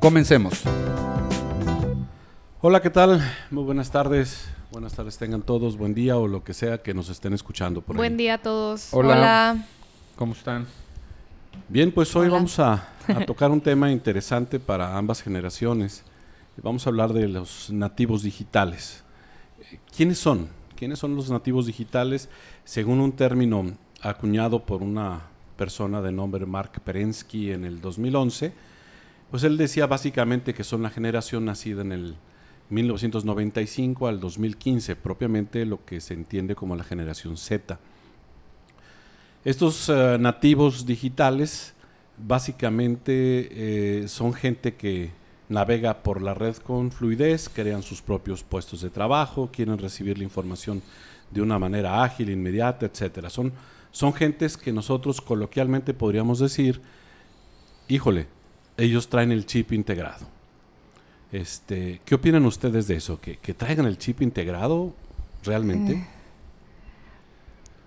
Comencemos. Hola, ¿qué tal? Muy buenas tardes. Buenas tardes tengan todos, buen día o lo que sea que nos estén escuchando por ahí. Buen día a todos. Hola. ¿Cómo están? Bien, pues hoy Hola. vamos a, a tocar un tema interesante para ambas generaciones. Vamos a hablar de los nativos digitales. Eh, ¿Quiénes son? ¿Quiénes son los nativos digitales? Según un término acuñado por una persona de nombre Mark Perensky en el 2011, pues él decía básicamente que son la generación nacida en el 1995 al 2015, propiamente lo que se entiende como la generación Z. Estos eh, nativos digitales básicamente eh, son gente que navega por la red con fluidez, crean sus propios puestos de trabajo, quieren recibir la información de una manera ágil, inmediata, etcétera. Son, son gentes que nosotros coloquialmente podríamos decir, híjole, ellos traen el chip integrado. Este, ¿Qué opinan ustedes de eso? ¿Que, que traigan el chip integrado realmente? Eh.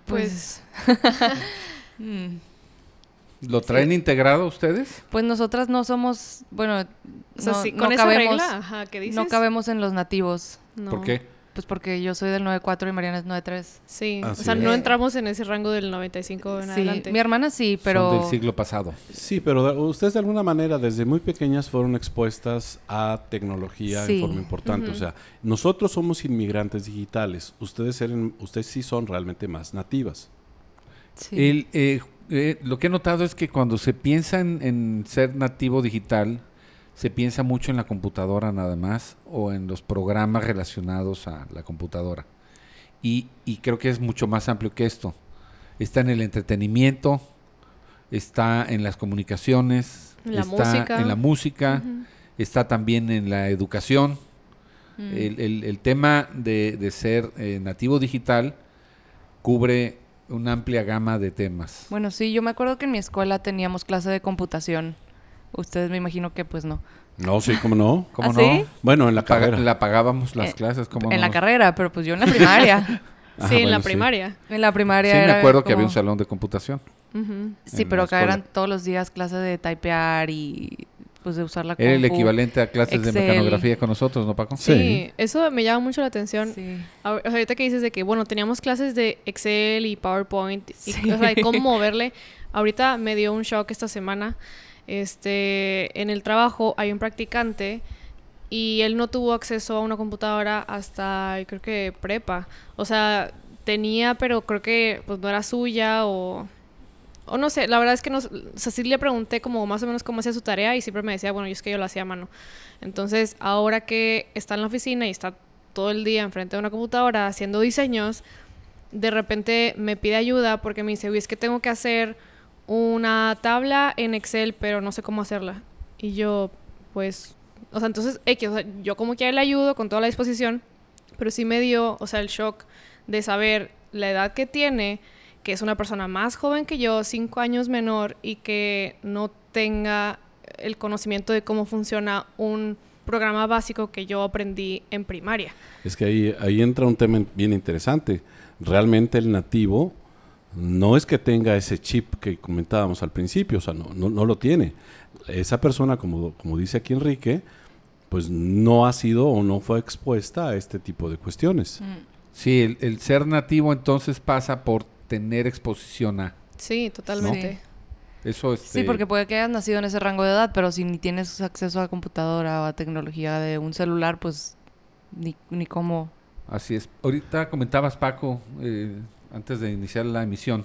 Pues, Mm. ¿Lo traen integrado ustedes? Pues nosotras no somos, bueno, o sea, no, sí, no esa cabemos, regla, ajá, ¿qué dices? no cabemos en los nativos. No. ¿Por qué? Pues porque yo soy del 94 y Mariana es 93. Sí, o sea, es. no entramos en ese rango del 95 en Sí, adelante. mi hermana sí, pero Son del siglo pasado. Sí, pero de- ustedes de alguna manera desde muy pequeñas fueron expuestas a tecnología Sí. en forma importante. O sea, nosotros somos inmigrantes digitales. Ustedes eran, ustedes sí son realmente más nativas. sí. El, eh, eh, lo que he notado es que cuando se piensa en, en ser nativo digital, se piensa mucho en la computadora nada más o en los programas relacionados a la computadora. Y, y creo que es mucho más amplio que esto. Está en el entretenimiento, está en las comunicaciones, la está música. en la música, está también en la educación. Mm. El, el- el tema de, de ser eh, nativo digital cubre una amplia gama de temas. Bueno, sí, yo me acuerdo que en mi escuela teníamos clase de computación. Ustedes me imagino que pues no. No, sí, ¿cómo no? ¿Cómo ¿Ah, no? sí? Bueno, en la Paga- carrera. la pagábamos las Eh, clases, ¿cómo en no? la carrera, pero pues yo en la primaria. Ah, sí, en la bueno, sí. primaria. en la primaria Sí, me acuerdo que había como- un salón de computación. Sí, pero acá eran todos los días clases de typear y pues de usar la Era el compu. equivalente a clases de mecanografía con nosotros, ¿no, Paco? Sí. Sí. eso me llama mucho la atención. Sí. Ahorita que dices de que, bueno, teníamos clases de Excel y PowerPoint, y, Sí. o sea, de cómo moverle. Ahorita me dio un shock esta semana. Este, en el trabajo hay un practicante y él no tuvo acceso a una computadora hasta, creo que prepa. O sea, tenía, pero creo que pues no era suya o... O no sé, la verdad es que no, o le pregunté como más o menos cómo hacía su tarea y siempre me decía, bueno, yo es que yo lo hacía a mano. Entonces, ahora que está en la oficina y está todo el día enfrente de una computadora haciendo diseños, de repente me pide ayuda porque me dice, uy, es que tengo que hacer una tabla en Excel, pero no sé cómo hacerla. Y yo, pues, o sea, entonces, X, yo como que le ayudo con toda la disposición, pero sí me dio, o sea, el shock de saber la edad que tiene, que es una persona más joven que yo, cinco años menor, y que no tenga el conocimiento de cómo funciona un programa básico que yo aprendí en primaria. Es que ahí, ahí entra un tema bien interesante. Realmente el nativo no es que tenga ese chip que comentábamos al principio, o sea, no, no, no lo tiene. Esa persona, como, como dice aquí Enrique, pues no ha sido o no fue expuesta a este tipo de cuestiones. Mm. Sí, el, el ser nativo entonces pasa por tener exposición a. Sí, totalmente. Eso Sí, este, porque puede que hayas nacido en ese rango de edad, pero si ni tienes acceso a computadora o a tecnología de un celular, pues ni, ni cómo. Así es. Ahorita comentabas, Paco, eh, antes de iniciar la emisión,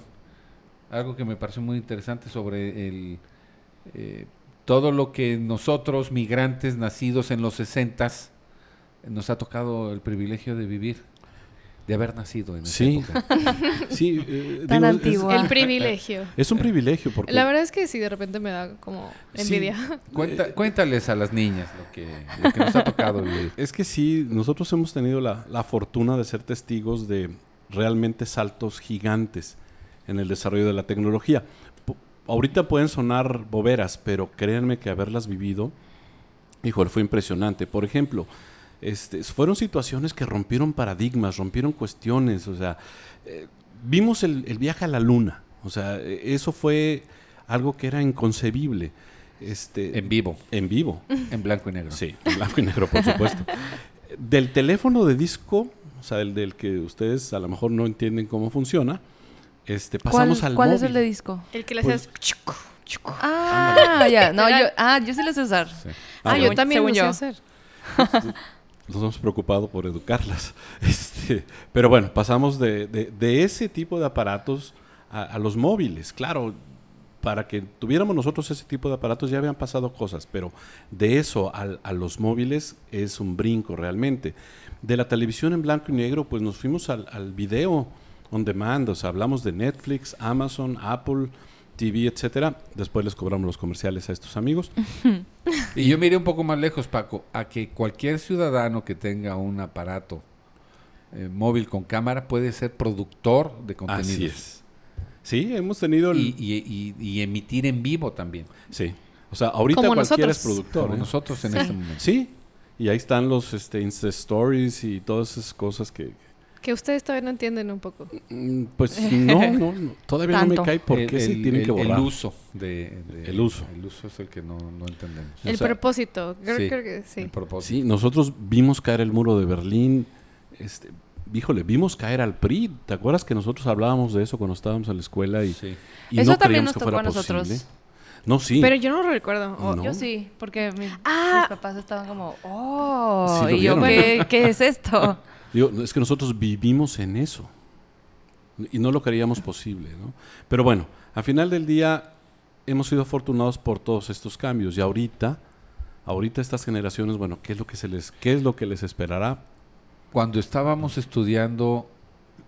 algo que me pareció muy interesante sobre el eh, todo lo que nosotros, migrantes nacidos en los 60 nos ha tocado el privilegio de vivir. de haber nacido en esa Sí. época. Sí, eh, Tan antigua. El privilegio. Es, un privilegio porque La verdad es que sí, de repente me da como Sí. envidia. Cuenta- cuéntales a las niñas lo que, lo que nos ha tocado vivir. Es que sí, nosotros hemos tenido la, la fortuna de ser testigos de realmente saltos gigantes en el desarrollo de la tecnología. Po- ahorita pueden sonar boberas, pero créanme que haberlas vivido, híjole, fue impresionante. Por ejemplo, este, fueron situaciones que rompieron paradigmas, rompieron cuestiones, o sea, eh, vimos el, el viaje a la luna, o sea, eh, eso fue algo que era inconcebible. Este, En vivo, en vivo. en blanco y negro. Sí, en blanco y negro, por supuesto. Del teléfono de disco, o sea, el del que ustedes a lo mejor no entienden cómo funciona, este, ¿Cuál, pasamos al cuál móvil. es el de disco? El que le Pues- hacías chucu, chucu. Ah, ya. No, yo, ah, yo sí lo sé usar. Sí. Ah, yo también según lo sé hacer. Nos hemos preocupado por educarlas. Este, pero bueno, pasamos de, de- de ese tipo de aparatos a, a los móviles. Claro, para que tuviéramos nosotros ese tipo de aparatos ya habían pasado cosas, pero de eso al- a, los móviles es un brinco realmente. De la televisión en blanco y negro, pues nos fuimos al, al video on demand, o sea, hablamos de Netflix, Amazon, Apple, TV, etcétera. Después les cobramos los comerciales a estos amigos. Y yo miré un poco más lejos, Paco, a que cualquier ciudadano que tenga un aparato eh, móvil con cámara puede ser productor de contenidos. Así es. Sí, hemos tenido el... Y, y- y- y emitir en vivo también, Sí. O sea, ahorita Como cualquiera nosotros. es productor. como ¿eh? nosotros en este momento. Sí. Y ahí están los este, Insta Stories y todas esas cosas que... Que ustedes todavía no entienden un poco. mm, Pues no, no, no, todavía no me Tanto. cae por El- qué se el- tienen el- que borrar. El uso. De, de- El uso. El uso es el que no, no entendemos. O El sea, propósito. Creo, sí, creo que sí. El propósito. Sí, nosotros vimos caer el muro de Berlín. Este, híjole, vimos caer al PRI. ¿Te acuerdas que nosotros hablábamos de eso cuando estábamos en la escuela y, Sí. y Eso no también creíamos nos que tocó fuera a nosotros. posible? No, sí. Pero yo no lo recuerdo. No. Yo sí, porque mi- Ah. mis papás estaban como, oh, Sí y yo. ¿qué, ¿qué es esto? Digo, es que nosotros vivimos en eso. Y no lo creíamos posible, ¿no? Pero bueno, al final del día hemos sido afortunados por todos estos cambios. Y ahorita, ahorita estas generaciones, bueno, ¿qué es lo que se les, qué es lo que les esperará? Cuando estábamos estudiando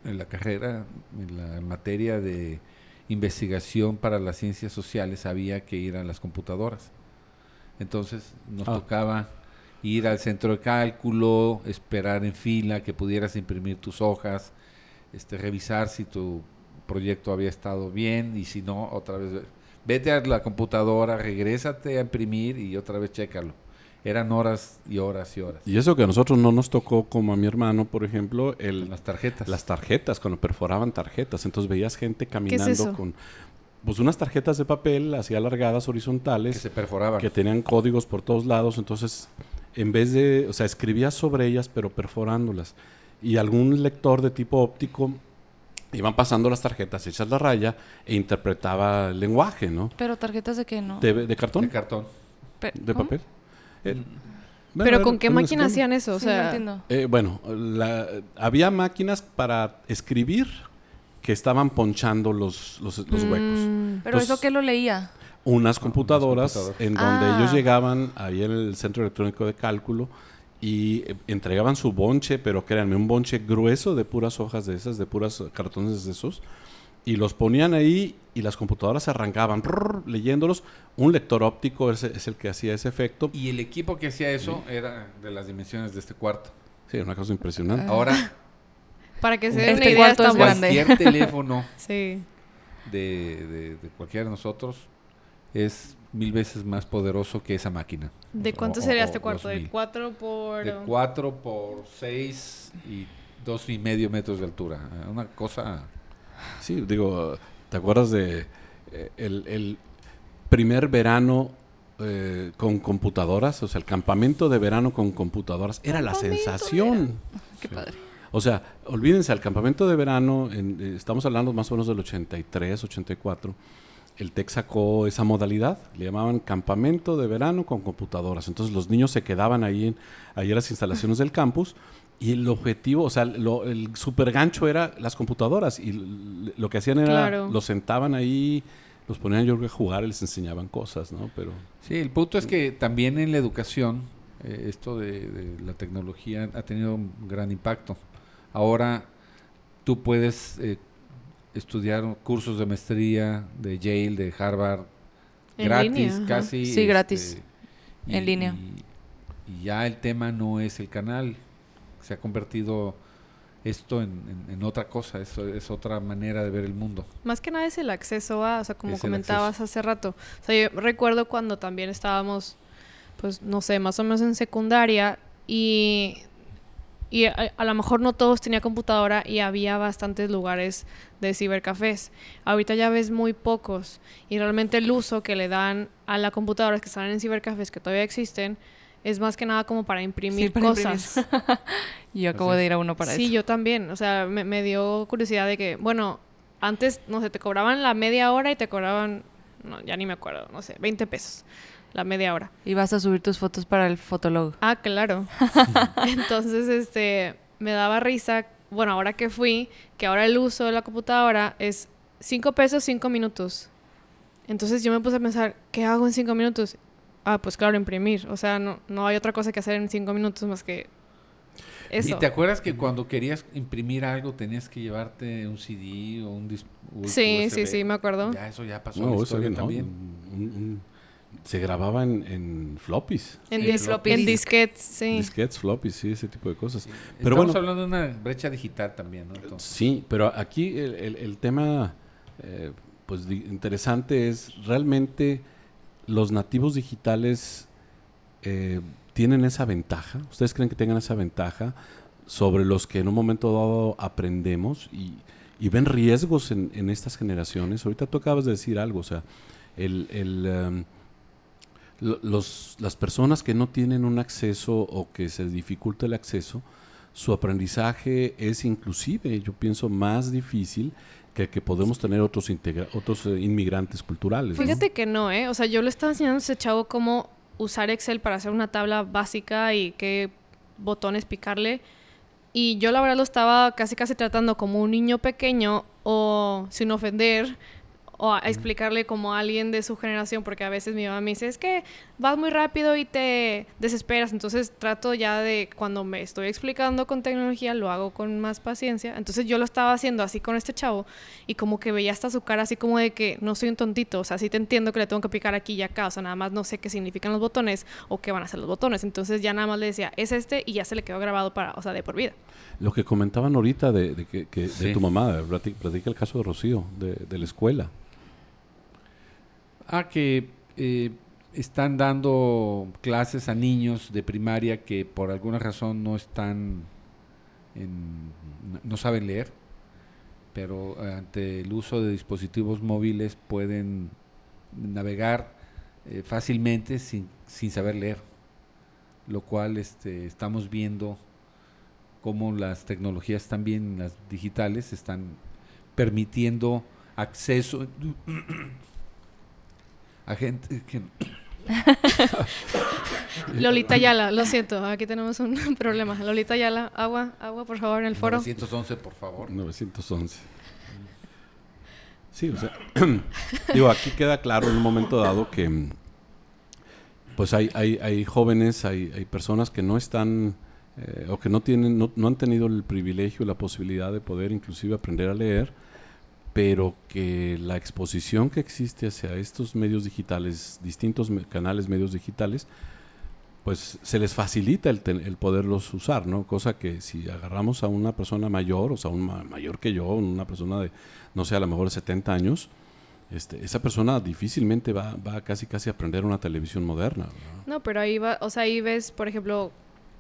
en la carrera, en la materia de investigación para las ciencias sociales, había que ir a las computadoras. Entonces nos Ah. tocaba ir al centro de cálculo, esperar en fila, que pudieras imprimir tus hojas, este, revisar si tu proyecto había estado bien y si no, otra vez ve- vete a la computadora, regrésate a imprimir y otra vez chécalo. Eran horas y horas y horas. Y eso que a nosotros no nos tocó, como a mi hermano, por ejemplo, el, Las tarjetas. las tarjetas, cuando perforaban tarjetas. Entonces veías gente caminando eso? con pues unas tarjetas de papel así alargadas, que horizontales, se perforaban. que tenían códigos por todos lados, entonces en vez de, o sea, escribías sobre ellas pero perforándolas. Y algún lector de tipo óptico iban pasando las tarjetas hechas la raya e interpretaba el lenguaje, ¿no? Pero tarjetas de qué, ¿no? De, de cartón, de de, cartón. Pe- ¿cómo? papel. Eh, bueno, Pero ¿con qué máquina hacían eso? O Sí, no sea, entiendo. Eh, bueno, la- había máquinas para escribir que estaban ponchando los, los, los huecos. mm, Pero Entonces- eso que lo leía. unas computadoras computadoras. en donde Ah. ellos llegaban ahí en el centro electrónico de cálculo y eh, entregaban su bonche, pero créanme, un bonche grueso de puras hojas de esas, de puras cartones de esos, y los ponían ahí y las computadoras arrancaban leyéndolos. Un lector óptico es, es el que hacía ese efecto. Y el equipo que hacía eso era de las dimensiones de este cuarto. Sí, una cosa impresionante. Ahora, para que se den Este una idea, cuarto es estamos... grande. cualquier teléfono Sí. de, de- de cualquiera de nosotros es mil veces más poderoso que esa máquina. ¿De cuánto o- sería o este cuarto? ¿De 2000. 4 por...? De 4 por 6 y dos y medio metros de altura. Una cosa... Sí, digo, ¿te acuerdas de eh, el, el primer verano eh, con computadoras? O sea, el campamento de verano con computadoras era la sensación. Qué padre. O sea, olvídense, el campamento de verano, en- eh, estamos hablando más o menos del 83, 84, el TEC sacó esa modalidad, le llamaban campamento de verano con computadoras. Entonces los niños se quedaban ahí en, ahí en las instalaciones del campus y el objetivo, o sea, lo- el super gancho era las computadoras y lo que hacían era, Claro. los sentaban ahí, los ponían yo creo que a jugar y les enseñaban cosas, ¿no? Pero Sí, el punto es que también en la educación eh, esto de, de la tecnología ha tenido un gran impacto. Ahora tú puedes eh, estudiar cursos de maestría de Yale, de Harvard, En gratis, línea, casi. Sí, gratis. En línea. Y, y ya el tema no es el canal. Se ha convertido esto en, en- en otra cosa, eso es otra manera de ver el mundo. Más que nada es el acceso a, o sea, como Es comentabas hace rato. O sea, yo recuerdo cuando también estábamos, pues, no sé, más o menos en secundaria y, y a, a lo mejor no todos tenían computadora y había bastantes lugares de cibercafés. Ahorita ya ves muy pocos y realmente el uso que le dan a las computadoras que están en cibercafés que todavía existen es más que nada como para imprimir Sí, para cosas. imprimir. Yo acabo de ir a uno para sí, eso. yo también. O sea, me, me dio curiosidad de que, bueno, antes, no sé, te cobraban la media hora y te cobraban, no, ya ni me acuerdo, no sé, 20 pesos la media hora. Y vas a subir tus fotos para el fotolog. Ah, claro. Entonces, este, me daba risa, bueno, ahora que fui, que ahora el uso de la computadora es 5 pesos, 5 minutos. Entonces yo me puse a pensar, ¿qué hago en 5 minutos? Ah, pues claro, imprimir. O sea, no, no hay otra cosa que hacer en 5 minutos más que eso. ¿Y te acuerdas que cuando querías imprimir algo tenías que llevarte un CD o un dis- u- Sí, USB? sí, sí, me acuerdo. Ya eso ya pasó No, la eso historia no, también. se grababa en, en floppies. En, Sí, dis- floppy en disk. disquetes, sí. Disquetes, floppies, sí, ese tipo de cosas. Sí. Pero Estamos bueno. hablando de una brecha digital también, ¿no? Entonces, Sí, pero aquí el, el- el tema eh, pues interesante es realmente los nativos digitales eh, tienen esa ventaja. ¿Ustedes creen que tengan esa ventaja sobre los que en un momento dado aprendemos y, y ven riesgos en, en estas generaciones? Ahorita tú acabas de decir algo, o sea, el, el, em, lo- los, las personas que no tienen un acceso o que se dificulta el acceso, su aprendizaje es inclusive, yo pienso, más difícil que podemos tener otros, otros eh, inmigrantes culturales. Fíjate que no, ¿eh? O sea, yo le estaba enseñando a ese chavo cómo usar Excel para hacer una tabla básica y qué botones picarle. Y yo la verdad lo estaba casi casi tratando como un niño pequeño o sin ofender o a explicarle como a alguien de su generación porque a veces mi mamá me dice es que vas muy rápido y te desesperas entonces trato ya de cuando me estoy explicando con tecnología lo hago con más paciencia. Entonces yo lo estaba haciendo así con este chavo y como que veía hasta su cara así como de que no soy un tontito o sea sí te entiendo que le tengo que picar aquí y acá o sea nada más no sé qué significan los botones o qué van a hacer los botones entonces ya nada más le decía es este y ya se le quedó grabado para o sea de por vida. Lo que comentaban ahorita de, de que, que- de tu mamá, plati- platica el caso de Rocío, de, de la escuela. Ah, que eh, están dando clases a niños de primaria que por alguna razón no están, en- no saben leer, pero ante el uso de dispositivos móviles pueden navegar eh, fácilmente sin, sin saber leer, lo cual este, estamos viendo cómo las tecnologías también, las digitales, están permitiendo acceso a gente que Lolita Yala, lo siento, aquí tenemos un problema. Lolita Yala, agua, agua, por favor, en el foro. 911, por favor. 911. Sí, o sea, digo, aquí queda claro en un momento dado que pues hay, hay, hay jóvenes, hay, hay personas que no están eh, o que no tienen, no, no han tenido el privilegio, la posibilidad de poder inclusive aprender a leer, pero que la exposición que existe hacia estos medios digitales, distintos me- canales, medios digitales, pues se les facilita el, el poderlos usar, ¿no? Cosa que si agarramos a una persona mayor, o sea, un ma- mayor que yo, una persona de, no sé, a lo mejor de 70 años, este, esa persona difícilmente va, va casi casi a aprender una televisión moderna. ¿verdad? No, pero ahí va, o sea, ahí ves, por ejemplo,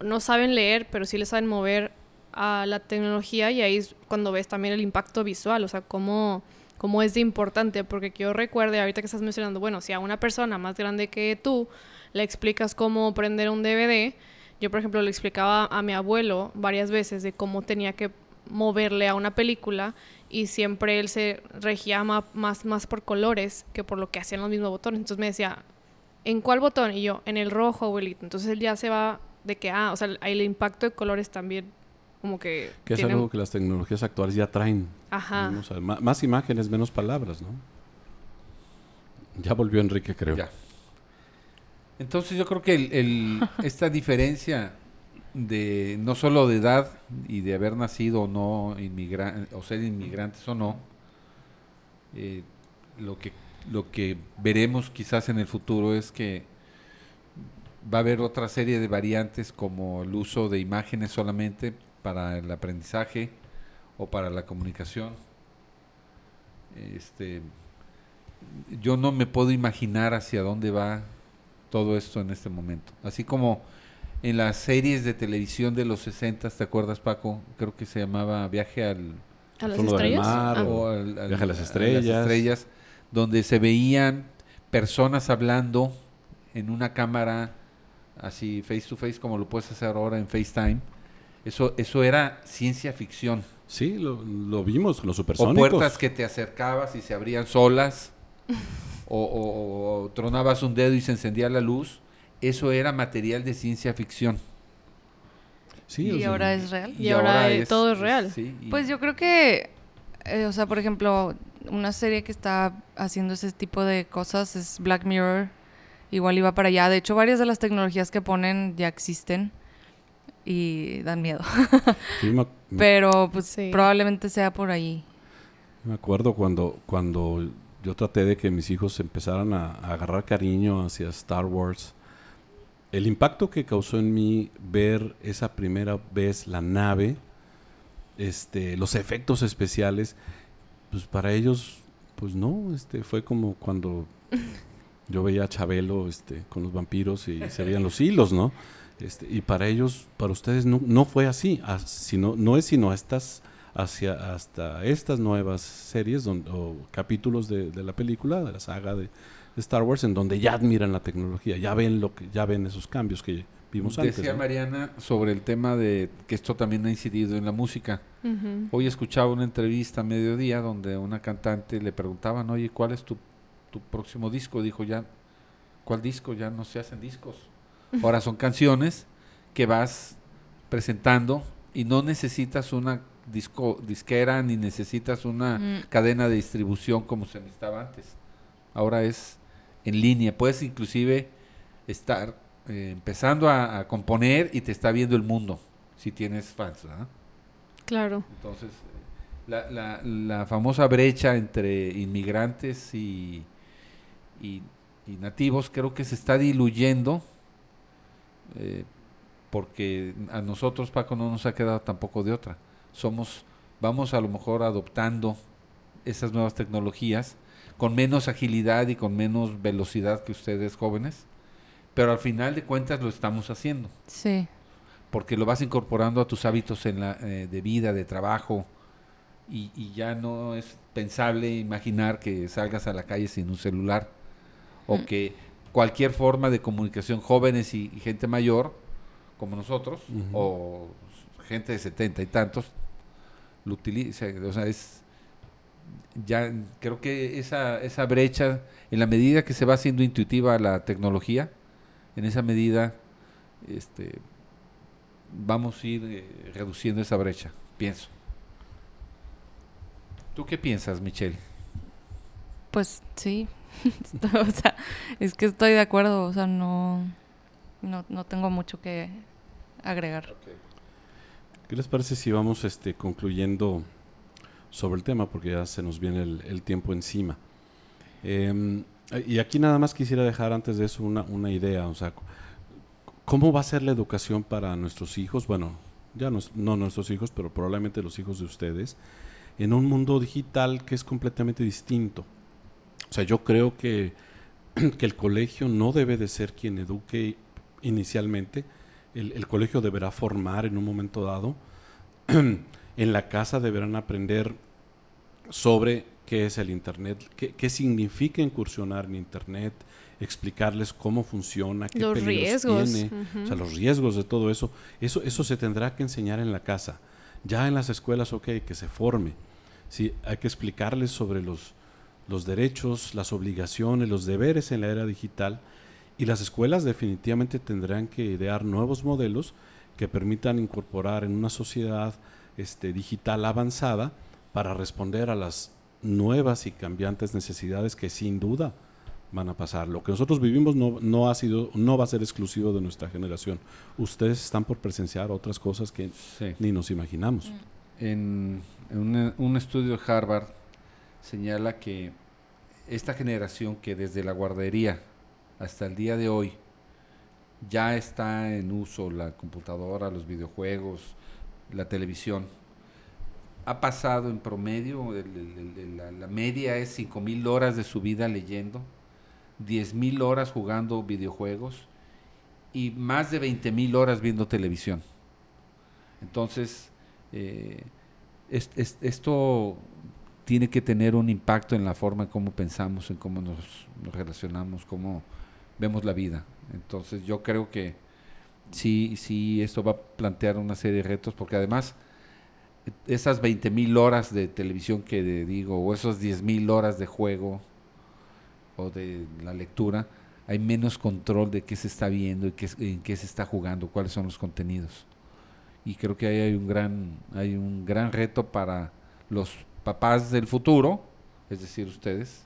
no saben leer, pero sí le saben mover a la tecnología y ahí es cuando ves también el impacto visual, o sea, cómo, cómo es de importante, porque que yo recuerde, ahorita que estás mencionando, bueno, si a una persona más grande que tú le explicas cómo prender un DVD, yo por ejemplo le explicaba a mi abuelo varias veces de cómo tenía que moverle a una película y siempre él se regía más, más por colores que por lo que hacían los mismos botones. Entonces me decía, ¿en cuál botón? Y yo, en el rojo, abuelito. Entonces él ya se va de que, ah, o sea, el impacto de colores también como que... Que es algo que las tecnologías actuales ya traen. Ajá. ¿no? O sea, ma- más imágenes, menos palabras, ¿no? Ya volvió Enrique, creo. Ya. Entonces yo creo que el- el- esta diferencia de no solo de edad y de haber nacido o no inmigrantes o ser inmigrantes o no eh, lo que lo que veremos quizás en el futuro es que va a haber otra serie de variantes como el uso de imágenes solamente para el aprendizaje o para la comunicación este yo no me puedo imaginar hacia dónde va todo esto en este momento así como en las series de televisión de los 60, ¿te acuerdas, Paco? Creo que se llamaba Viaje al ¿A las Fondo del estrellas? mar, Ah. o al- al- Viaje a las a estrellas. estrellas, donde se veían personas hablando en una cámara así face to face como lo puedes hacer ahora en FaceTime. Eso eso era ciencia ficción. Sí, lo, lo vimos, los O supersónicos. puertas que te acercabas y se abrían solas. o, o- o tronabas un dedo y se encendía la luz. Eso era material de ciencia ficción. Sí, o y sea, ahora es real. Y ahora todo es real. sí, Pues yo creo que, eh, o sea, por ejemplo, una serie que está haciendo ese tipo de cosas es Black Mirror. Igual iba para allá. De hecho, varias de las tecnologías que ponen ya existen y dan miedo. sí, me, me- Pero pues Sí. probablemente sea por ahí. me acuerdo cuando, cuando yo traté de que mis hijos empezaran a, a agarrar cariño hacia Star Wars. El impacto que causó en mí ver esa primera vez la nave, este, los efectos especiales, pues para ellos, pues no, este, fue como cuando yo veía a Chabelo este, con los vampiros y se veían los hilos, ¿no? Este, y para ellos, para ustedes no, no fue así, sino, no es sino estas, hacia, hasta estas nuevas series don- o capítulos de, de la película, de la saga de, de Star Wars, en donde ya admiran la tecnología, ya ven lo que, ya ven esos cambios que vimos antes. Decía ¿no? Mariana sobre el tema de que esto también ha incidido en la música. Hoy escuchaba una entrevista a mediodía donde una cantante le preguntaban, oye, ¿cuál es tu, tu próximo disco? Dijo, ya, ¿cuál disco? Ya no se hacen discos. Ahora son canciones que vas presentando y no necesitas una disco, disquera ni necesitas una Mm. cadena de distribución como se necesitaba antes. Ahora es en línea. Puedes inclusive estar eh, empezando a, a componer y te está viendo el mundo si tienes fans. ¿verdad? Claro. Entonces, la, la, la famosa brecha entre inmigrantes y, y, y nativos creo que se está diluyendo eh, porque a nosotros, Paco, no nos ha quedado tampoco de otra. Somos, vamos a lo mejor adoptando esas nuevas tecnologías con menos agilidad y con menos velocidad que ustedes jóvenes, pero al final de cuentas lo estamos haciendo Sí. porque lo vas incorporando a tus hábitos en la, eh, de vida, de trabajo, y, y ya no es pensable imaginar que salgas a la calle sin un celular, o Mm. que cualquier forma de comunicación, jóvenes y, y gente mayor, como nosotros, o gente de setenta y tantos, lo utiliza, o sea, es ya creo que esa, esa brecha, en la medida que se va haciendo intuitiva la tecnología, en esa medida este, vamos a ir eh, reduciendo esa brecha, pienso. ¿Tú qué piensas, Michelle? Pues sí. o sea, es que estoy de acuerdo. O sea, no, no, no tengo mucho que agregar. ¿Qué les parece si vamos este, concluyendo sobre el tema? Porque ya se nos viene el, tiempo encima. Em, y aquí nada más quisiera dejar antes de eso una, una idea. O sea, ¿cómo va a ser la educación para nuestros hijos? Bueno, ya no, no nuestros hijos, pero probablemente los hijos de ustedes, en un mundo digital que es completamente distinto. O sea, yo creo que, que el colegio no debe de ser quien eduque inicialmente. El, el colegio deberá formar en un momento dado. en la casa deberán aprender sobre qué es el Internet, qué, qué significa incursionar en Internet, explicarles cómo funciona, qué Los peligros riesgos. tiene, o sea, los riesgos de todo eso. Eso, eso se tendrá que enseñar en la casa. Ya en las escuelas, ok, que se forme. Sí, hay que explicarles sobre los, los derechos, las obligaciones, los deberes en la era digital. Y las escuelas definitivamente tendrán que idear nuevos modelos que permitan incorporar en una sociedad este, digital avanzada para responder a las nuevas y cambiantes necesidades que sin duda van a pasar. Lo que nosotros vivimos no, no ha sido, no va a ser exclusivo de nuestra generación. Ustedes están por presenciar otras cosas que Sí. ni nos imaginamos. En, en un, un estudio de Harvard señala que esta generación que desde la guardería hasta el día de hoy ya está en uso la computadora, los videojuegos, la televisión, ha pasado en promedio, la, media es 5.000 horas de su vida leyendo, 10.000 horas jugando videojuegos y más de 20.000 horas viendo televisión. Entonces, eh, es- es- esto tiene que tener un impacto en la forma en cómo pensamos, en cómo nos, relacionamos, cómo vemos la vida. Entonces, yo creo que sí, sí, esto va a plantear una serie de retos, porque además esas 20 mil horas de televisión que digo, o esas 10 mil horas de juego o de la lectura, hay menos control de qué se está viendo y qué, en qué se está jugando, cuáles son los contenidos. Y creo que ahí hay un gran, hay un gran reto para los papás del futuro, es decir, ustedes,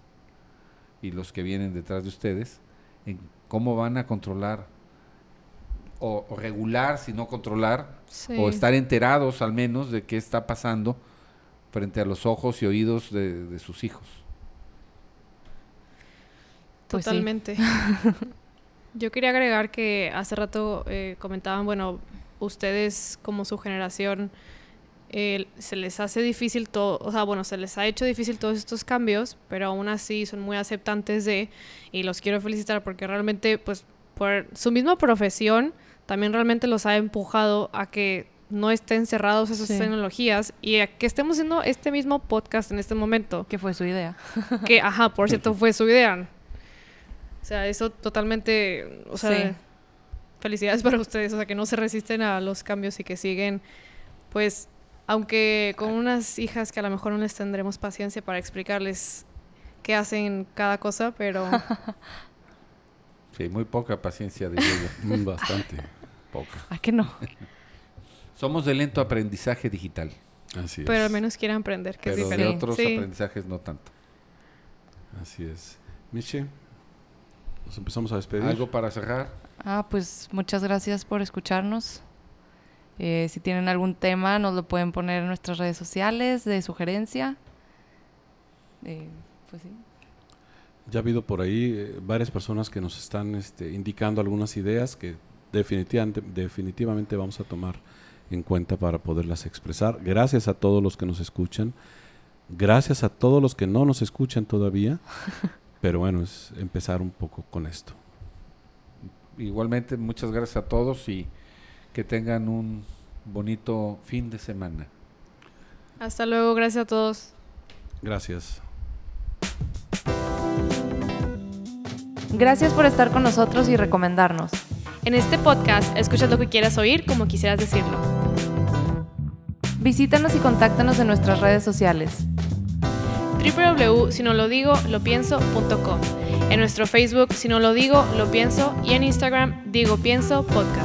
y los que vienen detrás de ustedes, en cómo van a controlar o, o regular, si no controlar, Sí. o estar enterados al menos de qué está pasando frente a los ojos y oídos de, de sus hijos. Pues sí. Totalmente. Yo quería agregar que hace rato eh, comentaban, bueno, ustedes como su generación eh, se les hace difícil todo, o sea, bueno, se les ha hecho difícil todos estos cambios, pero aún así son muy aceptantes de, y los quiero felicitar porque realmente, pues, por su misma profesión, también realmente los ha empujado a que no estén cerrados esas Sí. tecnologías y a que estemos haciendo este mismo podcast en este momento Que fue su idea. que, ajá, por cierto, fue su idea. O sea, eso totalmente, o sea, Sí. felicidades para ustedes, o sea, que no se resisten a los cambios y que siguen, pues, aunque con unas hijas que a lo mejor no les tendremos paciencia para explicarles qué hacen cada cosa, pero Sí, muy poca paciencia de ello. Mm, Bastante. poca. ¿A que no? Somos de lento aprendizaje digital, Así es. pero al menos quieren aprender, que es pero de diferente. otros Sí. aprendizajes no tanto. Así es. Miche, nos empezamos a despedir. ¿Algo para cerrar? Ah, pues muchas gracias por escucharnos. Eh, si tienen algún tema, nos lo pueden poner en nuestras redes sociales de sugerencia. Eh, pues sí. Ya ha habido por ahí eh, varias personas que nos están este, indicando algunas ideas que definitivamente, definitivamente vamos a tomar en cuenta para poderlas expresar. Gracias a todos los que nos escuchan. Gracias a todos los que no nos escuchan todavía. Pero bueno, es empezar un poco con esto. Igualmente, muchas gracias a todos y que tengan un bonito fin de semana. Hasta luego, gracias a todos. Gracias. Gracias por estar con nosotros y recomendarnos. En este podcast, escucha lo que quieras oír como quisieras decirlo. Visítanos y contáctanos en nuestras redes sociales. www.sinolodigo.lopienso.com En nuestro Facebook, Si No Lo Digo, Lo Pienso y en Instagram, Digo Pienso Podcast.